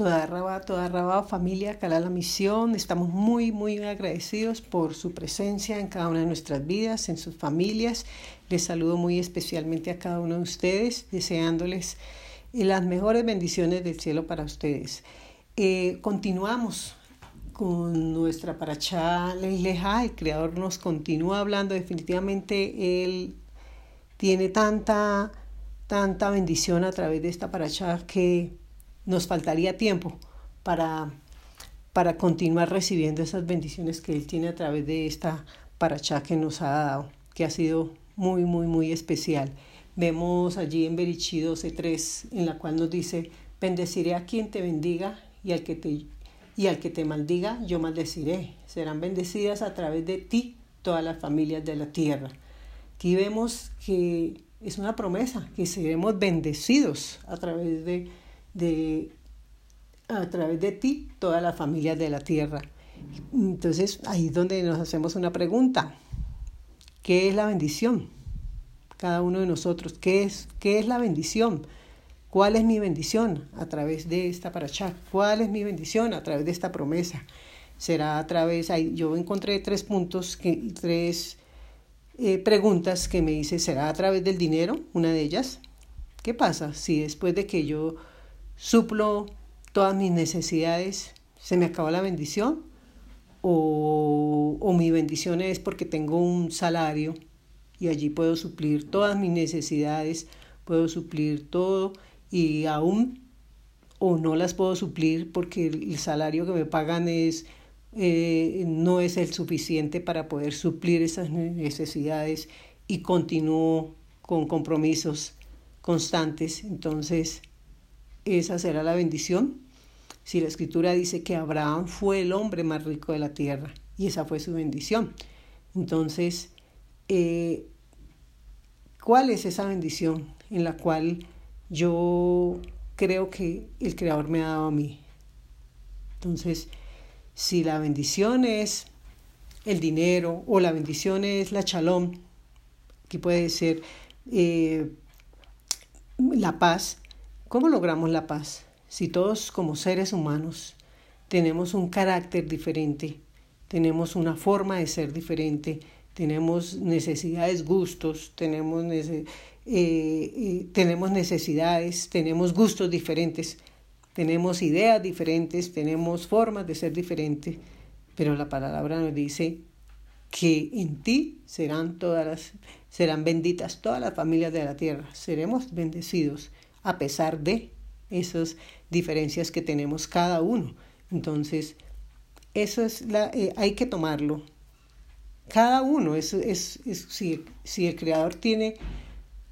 Toda Rabá, toda Rabá, familia, Cala la Misión, estamos muy, muy agradecidos por su presencia en cada una de nuestras vidas, en sus familias. Les saludo muy especialmente a cada uno de ustedes, deseándoles las mejores bendiciones del cielo para ustedes. Eh, continuamos con nuestra paracha Leileja, el Creador nos continúa hablando, definitivamente Él tiene tanta, tanta bendición a través de esta paracha que nos faltaría tiempo para, para continuar recibiendo esas bendiciones que Él tiene a través de esta paracha que nos ha dado, que ha sido muy, muy, muy especial. Vemos allí en Berichí 12.3, en la cual nos dice, bendeciré a quien te bendiga y al que te, y al que te maldiga, yo maldeciré. Serán bendecidas a través de ti todas las familias de la tierra. Aquí vemos que es una promesa, que seremos bendecidos a través de de, a través de ti todas las familias de la tierra. Entonces ahí es donde nos hacemos una pregunta. ¿Qué es la bendición? Cada uno de nosotros, ¿qué es, qué es la bendición? ¿Cuál es mi bendición a través de esta paracha? ¿Cuál es mi bendición a través de esta promesa? Será a través, yo encontré tres puntos, que, tres eh, preguntas que me dice, ¿será a través del dinero? Una de ellas. ¿Qué pasa si después de que yo suplo todas mis necesidades, se me acaba la bendición o, o mi bendición es porque tengo un salario y allí puedo suplir todas mis necesidades, puedo suplir todo y aún o no las puedo suplir porque el salario que me pagan es eh, no es el suficiente para poder suplir esas necesidades y continúo con compromisos constantes. Entonces, esa será la bendición. Si la escritura dice que Abraham fue el hombre más rico de la tierra y esa fue su bendición. Entonces, eh, ¿cuál es esa bendición en la cual yo creo que el Creador me ha dado a mí? Entonces, si la bendición es el dinero o la bendición es la chalón, que puede ser eh, la paz, ¿Cómo logramos la paz? Si todos como seres humanos tenemos un carácter diferente, tenemos una forma de ser diferente, tenemos necesidades, gustos, tenemos, eh, eh, necesidades, tenemos gustos diferentes, tenemos ideas diferentes, tenemos formas de ser diferentes, pero la palabra nos dice que en ti serán todas las, serán benditas todas las familias de la tierra, seremos bendecidos a pesar de esas diferencias que tenemos cada uno. Entonces, eso es la, eh, hay que tomarlo. Cada uno, es, es, si, si el creador tiene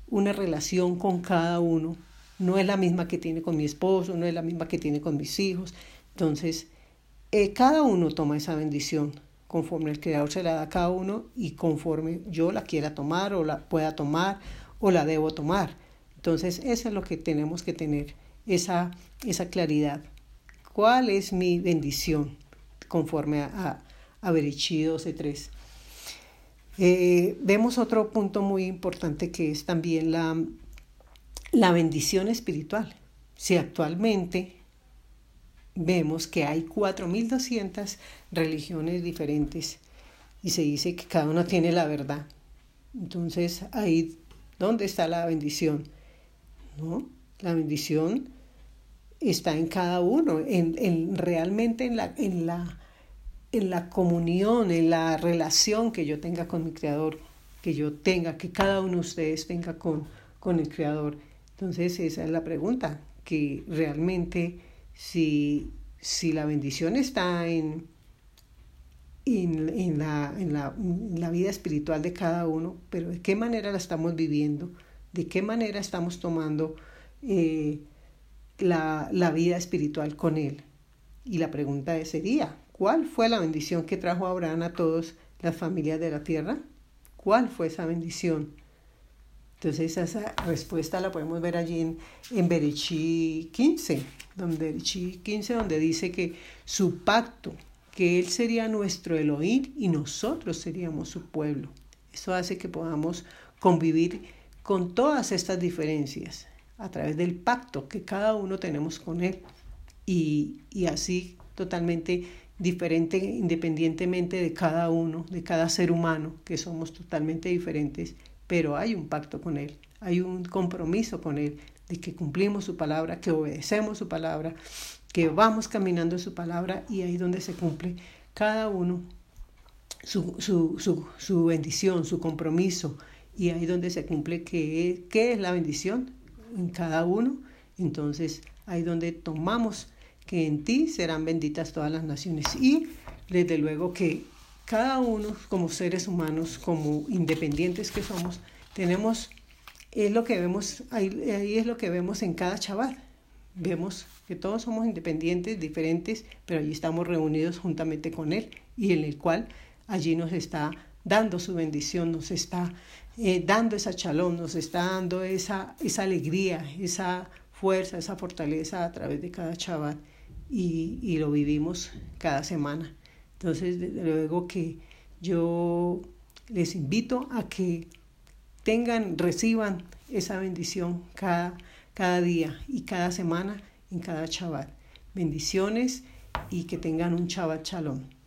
una relación con cada uno, no es la misma que tiene con mi esposo, no es la misma que tiene con mis hijos. Entonces, eh, cada uno toma esa bendición conforme el creador se la da a cada uno y conforme yo la quiera tomar o la pueda tomar o la debo tomar. Entonces, eso es lo que tenemos que tener, esa, esa claridad. ¿Cuál es mi bendición conforme a, a Berichí 12.3? Eh, vemos otro punto muy importante que es también la, la bendición espiritual. Si actualmente vemos que hay 4.200 religiones diferentes y se dice que cada uno tiene la verdad. Entonces, ahí, ¿dónde está la bendición? ¿No? La bendición está en cada uno, en, en realmente en la, en, la, en la comunión, en la relación que yo tenga con mi Creador, que yo tenga, que cada uno de ustedes tenga con, con el Creador. Entonces esa es la pregunta, que realmente si, si la bendición está en, en, en, la, en, la, en la vida espiritual de cada uno, pero de qué manera la estamos viviendo de qué manera estamos tomando eh, la, la vida espiritual con Él. Y la pregunta sería, ¿cuál fue la bendición que trajo Abraham a todas las familias de la tierra? ¿Cuál fue esa bendición? Entonces esa respuesta la podemos ver allí en, en Berechí 15, donde, 15, donde dice que su pacto, que Él sería nuestro Elohim y nosotros seríamos su pueblo. Eso hace que podamos convivir con todas estas diferencias a través del pacto que cada uno tenemos con Él. y, y así totalmente diferente independientemente de cada uno, de cada ser humano, que somos totalmente diferentes, pero hay un pacto con Él, hay un compromiso con Él de que cumplimos su palabra, que obedecemos su palabra, que vamos caminando su palabra y ahí donde se cumple cada uno su, su, su, su bendición, su compromiso, y ahí donde se cumple qué, qué es la bendición en cada uno, entonces ahí donde tomamos que en ti serán benditas todas las naciones. Y desde luego que cada uno como seres humanos, como independientes que somos, tenemos, es lo que vemos, ahí, es lo que vemos en cada chaval. Vemos que todos somos independientes, diferentes, pero allí estamos reunidos juntamente con Él y en el cual allí nos está dando su bendición, nos está eh, dando esa chalón, nos está dando esa, esa alegría, esa fuerza, esa fortaleza a través de cada chaval y, y lo vivimos cada semana. Entonces, desde luego que yo les invito a que tengan, reciban esa bendición cada, cada día y cada semana en cada chaval. Bendiciones y que tengan un chaval chalón.